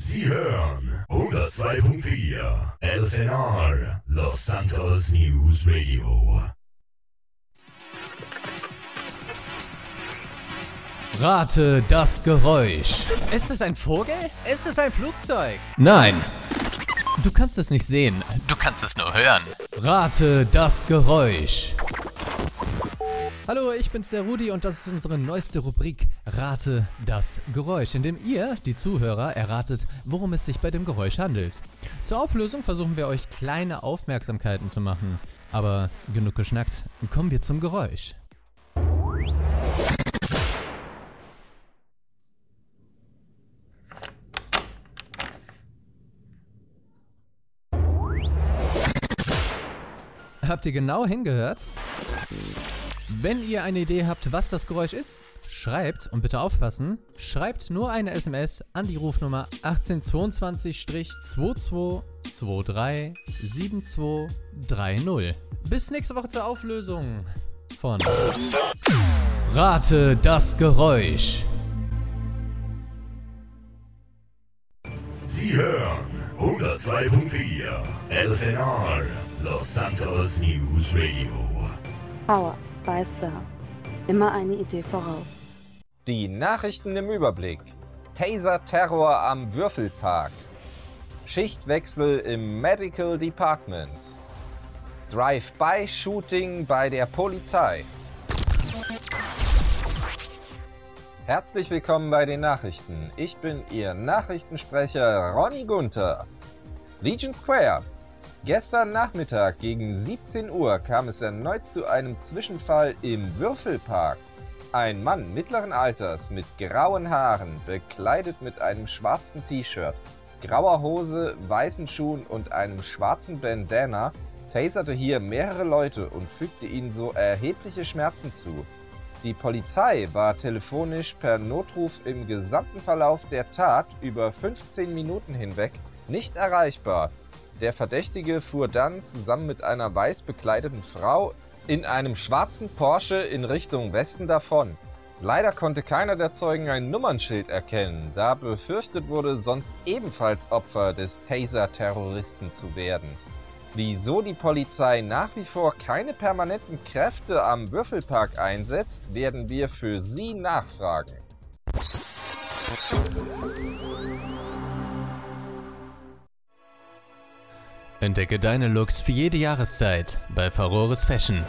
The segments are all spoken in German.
Sie hören 102.4 LSNR Los Santos News Radio. Rate das Geräusch. Ist es ein Vogel? Ist es ein Flugzeug? Nein. Du kannst es nicht sehen. Du kannst es nur hören. Rate das Geräusch. Hallo, ich bin's der Rudi und das ist unsere neueste Rubrik Rate das Geräusch, in dem ihr, die Zuhörer, erratet, worum es sich bei dem Geräusch handelt. Zur Auflösung versuchen wir euch kleine Aufmerksamkeiten zu machen. Aber genug geschnackt, kommen wir zum Geräusch. Habt ihr genau hingehört? Wenn ihr eine Idee habt, was das Geräusch ist, schreibt und bitte aufpassen, schreibt nur eine SMS an die Rufnummer 1822-2223-7230. Bis nächste Woche zur Auflösung von Rate das Geräusch. Sie hören 102.4 LSNR Los Santos News Radio. Howard bei Stars. Immer eine Idee voraus. Die Nachrichten im Überblick. Taser-Terror am Würfelpark. Schichtwechsel im Medical Department. Drive-by-Shooting bei der Polizei. Herzlich willkommen bei den Nachrichten. Ich bin Ihr Nachrichtensprecher Ronny Gunther. Legion Square. Gestern Nachmittag gegen 17 Uhr kam es erneut zu einem Zwischenfall im Würfelpark. Ein Mann mittleren Alters mit grauen Haaren, bekleidet mit einem schwarzen T-Shirt, grauer Hose, weißen Schuhen und einem schwarzen Bandana, taserte hier mehrere Leute und fügte ihnen so erhebliche Schmerzen zu. Die Polizei war telefonisch per Notruf im gesamten Verlauf der Tat über 15 Minuten hinweg nicht erreichbar. Der Verdächtige fuhr dann zusammen mit einer weiß bekleideten Frau in einem schwarzen Porsche in Richtung Westen davon. Leider konnte keiner der Zeugen ein Nummernschild erkennen, da befürchtet wurde, sonst ebenfalls Opfer des Taser-Terroristen zu werden. Wieso die Polizei nach wie vor keine permanenten Kräfte am Würfelpark einsetzt, werden wir für Sie nachfragen. Entdecke deine Looks für jede Jahreszeit bei Farores Fashion.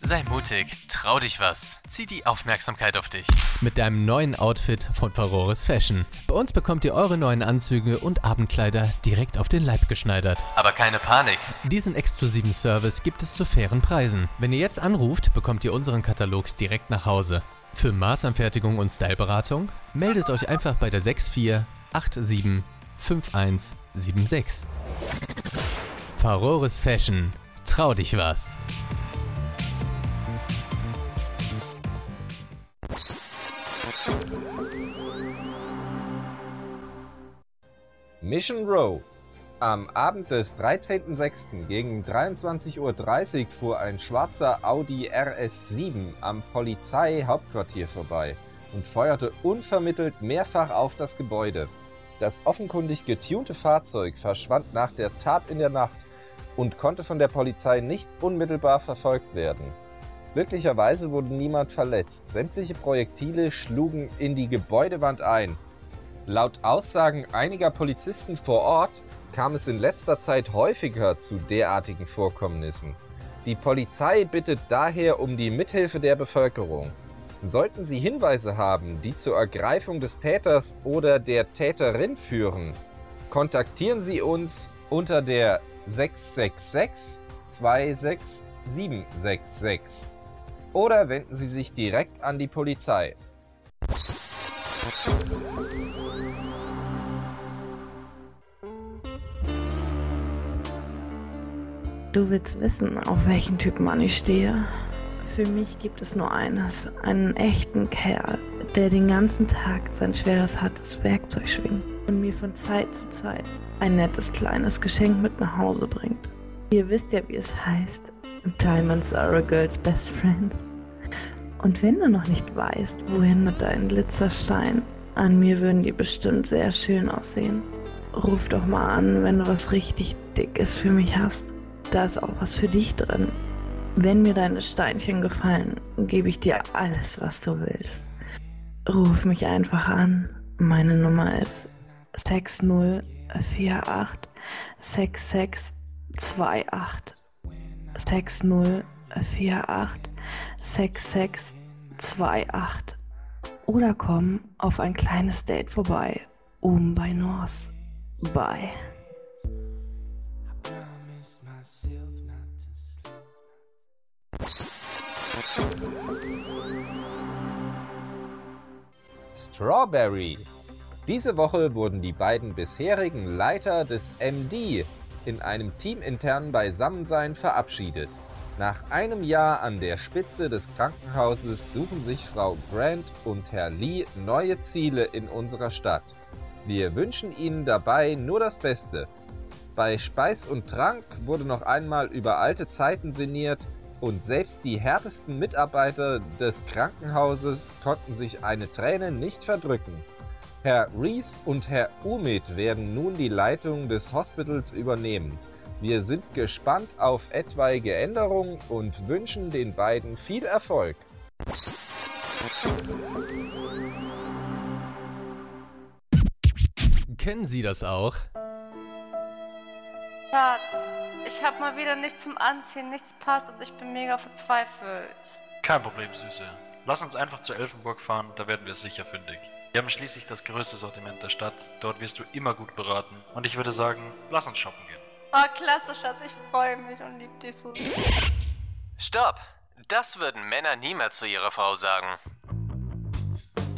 Sei mutig, trau dich was, zieh die Aufmerksamkeit auf dich. Mit deinem neuen Outfit von Farores Fashion. Bei uns bekommt ihr eure neuen Anzüge und Abendkleider direkt auf den Leib geschneidert. Aber keine Panik. Diesen exklusiven Service gibt es zu fairen Preisen. Wenn ihr jetzt anruft, bekommt ihr unseren Katalog direkt nach Hause. Für Maßanfertigung und Styleberatung meldet euch einfach bei der 6487 5176. Farores Fashion. Trau dich was. Mission Row. Am Abend des 13.06. gegen 23.30 Uhr fuhr ein schwarzer Audi RS7 am Polizeihauptquartier vorbei und feuerte unvermittelt mehrfach auf das Gebäude. Das offenkundig getunte Fahrzeug verschwand nach der Tat in der Nacht und konnte von der Polizei nicht unmittelbar verfolgt werden. Glücklicherweise wurde niemand verletzt. Sämtliche Projektile schlugen in die Gebäudewand ein. Laut Aussagen einiger Polizisten vor Ort kam es in letzter Zeit häufiger zu derartigen Vorkommnissen. Die Polizei bittet daher um die Mithilfe der Bevölkerung. Sollten Sie Hinweise haben, die zur Ergreifung des Täters oder der Täterin führen, kontaktieren Sie uns unter der 666 26766 oder wenden Sie sich direkt an die Polizei. Du willst wissen, auf welchen Typ Mann ich stehe? Für mich gibt es nur eines, einen echten Kerl, der den ganzen Tag sein schweres, hartes Werkzeug schwingt und mir von Zeit zu Zeit ein nettes kleines Geschenk mit nach Hause bringt. Ihr wisst ja, wie es heißt. Diamonds are a girl's best friend. Und wenn du noch nicht weißt, wohin mit deinen Glitzersteinen, An mir würden die bestimmt sehr schön aussehen. Ruf doch mal an, wenn du was richtig Dickes für mich hast. Da ist auch was für dich drin. Wenn mir deine Steinchen gefallen, gebe ich dir alles, was du willst. Ruf mich einfach an. Meine Nummer ist 6048 6628. 6048 6628. Oder komm auf ein kleines Date vorbei, oben bei North. Bye. Strawberry. Diese Woche wurden die beiden bisherigen Leiter des MD in einem teaminternen Beisammensein verabschiedet. Nach einem Jahr an der Spitze des Krankenhauses suchen sich Frau Grant und Herr Lee neue Ziele in unserer Stadt. Wir wünschen Ihnen dabei nur das Beste. Bei Speis und Trank wurde noch einmal über alte Zeiten sinniert und selbst die härtesten Mitarbeiter des Krankenhauses konnten sich eine Träne nicht verdrücken. Herr Rees und Herr Umid werden nun die Leitung des Hospitals übernehmen. Wir sind gespannt auf etwaige Änderungen und wünschen den beiden viel Erfolg. Kennen Sie das auch? Schatz, ich hab mal wieder nichts zum Anziehen, nichts passt und ich bin mega verzweifelt. Kein Problem, Süße. Lass uns einfach zu Elfenburg fahren, da werden wir sicher fündig. Wir haben schließlich das größte Sortiment der Stadt, dort wirst du immer gut beraten und ich würde sagen, lass uns shoppen gehen. Oh, klasse, Schatz, ich freue mich und lieb dich so. Stopp! Das würden Männer niemals zu ihrer Frau sagen.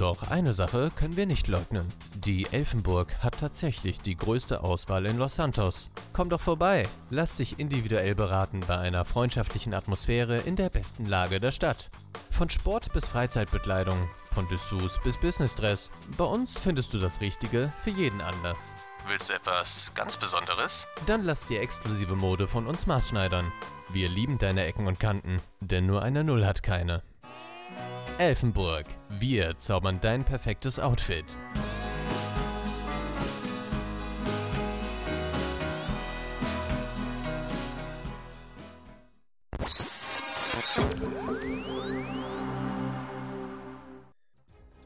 Doch eine Sache können wir nicht leugnen. Die Elfenburg hat tatsächlich die größte Auswahl in Los Santos. Komm doch vorbei, lass dich individuell beraten bei einer freundschaftlichen Atmosphäre in der besten Lage der Stadt. Von Sport bis Freizeitbekleidung, von Dessous bis Businessdress. Bei uns findest du das Richtige für jeden Anlass. Willst du etwas ganz Besonderes? Dann lass dir exklusive Mode von uns maßschneidern. Wir lieben deine Ecken und Kanten, denn nur eine Null hat keine. Elfenburg, wir zaubern dein perfektes Outfit.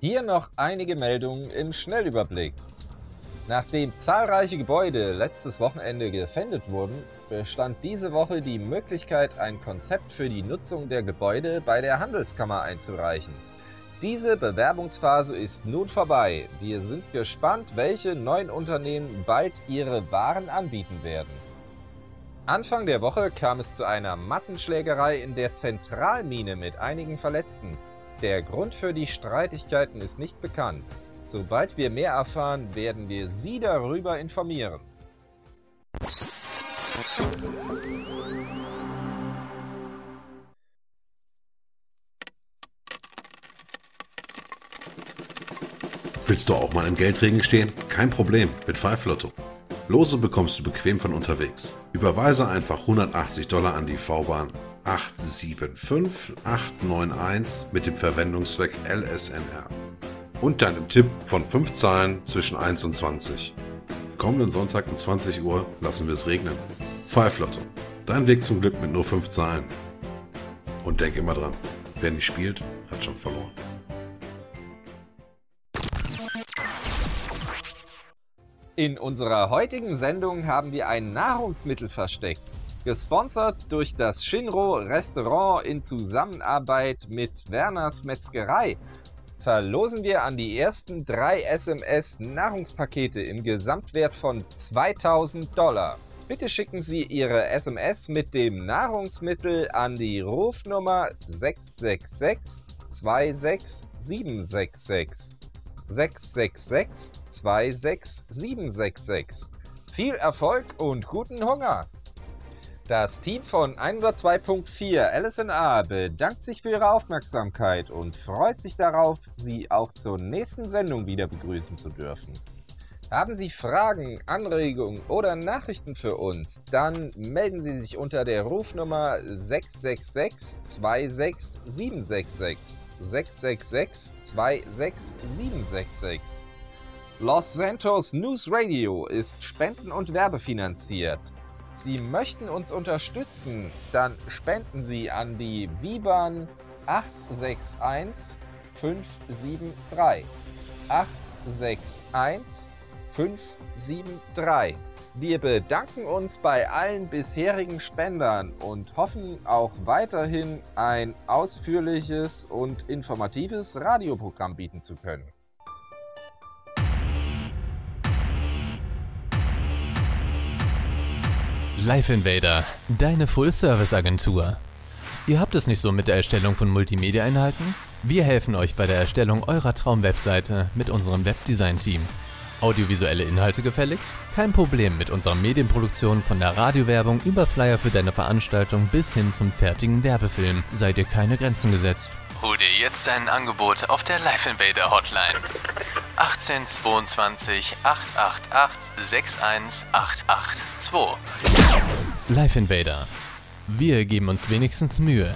Hier noch einige Meldungen im Schnellüberblick. Nachdem zahlreiche Gebäude letztes Wochenende gefändet wurden, bestand diese Woche die Möglichkeit, ein Konzept für die Nutzung der Gebäude bei der Handelskammer einzureichen. Diese Bewerbungsphase ist nun vorbei. Wir sind gespannt, welche neuen Unternehmen bald ihre Waren anbieten werden. Anfang der Woche kam es zu einer Massenschlägerei in der Zentralmine mit einigen Verletzten. Der Grund für die Streitigkeiten ist nicht bekannt. Sobald wir mehr erfahren, werden wir Sie darüber informieren. Willst du auch mal im Geldregen stehen? Kein Problem mit Five Lotto. Lose bekommst du bequem von unterwegs. Überweise einfach 180 Dollar an die V-Bahn 875891 mit dem Verwendungszweck LSNR. Und deinem Tipp von 5 Zahlen zwischen 1 und 20. Kommenden Sonntag um 20 Uhr lassen wir es regnen. Five Lotto. Dein Weg zum Glück mit nur 5 Zahlen. Und denk immer dran, wer nicht spielt, hat schon verloren. In unserer heutigen Sendung haben wir ein Nahrungsmittel versteckt. Gesponsert durch das Shinro Restaurant in Zusammenarbeit mit Werners Metzgerei verlosen wir an die ersten drei SMS Nahrungspakete im Gesamtwert von 2000 Dollar. Bitte schicken Sie Ihre SMS mit dem Nahrungsmittel an die Rufnummer 666 26766. 666 26766. Viel Erfolg und guten Hunger! Das Team von 102.4 LSNA bedankt sich für Ihre Aufmerksamkeit und freut sich darauf, Sie auch zur nächsten Sendung wieder begrüßen zu dürfen. Haben Sie Fragen, Anregungen oder Nachrichten für uns? Dann melden Sie sich unter der Rufnummer 666 26766. 666 26766. Los Santos News Radio ist spenden- und werbefinanziert. Sie möchten uns unterstützen, dann spenden Sie an die Viban 861 573. 861 573. Wir bedanken uns bei allen bisherigen Spendern und hoffen auch weiterhin ein ausführliches und informatives Radioprogramm bieten zu können. Live Invader, deine Full-Service-Agentur. Ihr habt es nicht so mit der Erstellung von Multimedia-Inhalten? Wir helfen euch bei der Erstellung eurer Traum-Webseite mit unserem Webdesign-Team. Audiovisuelle Inhalte gefällig? Kein Problem mit unserer Medienproduktion von der Radiowerbung über Flyer für deine Veranstaltung bis hin zum fertigen Werbefilm. Sei dir keine Grenzen gesetzt. Hol dir jetzt dein Angebot auf der Live Invader Hotline. 1822 888 61882. Live Invader. Wir geben uns wenigstens Mühe.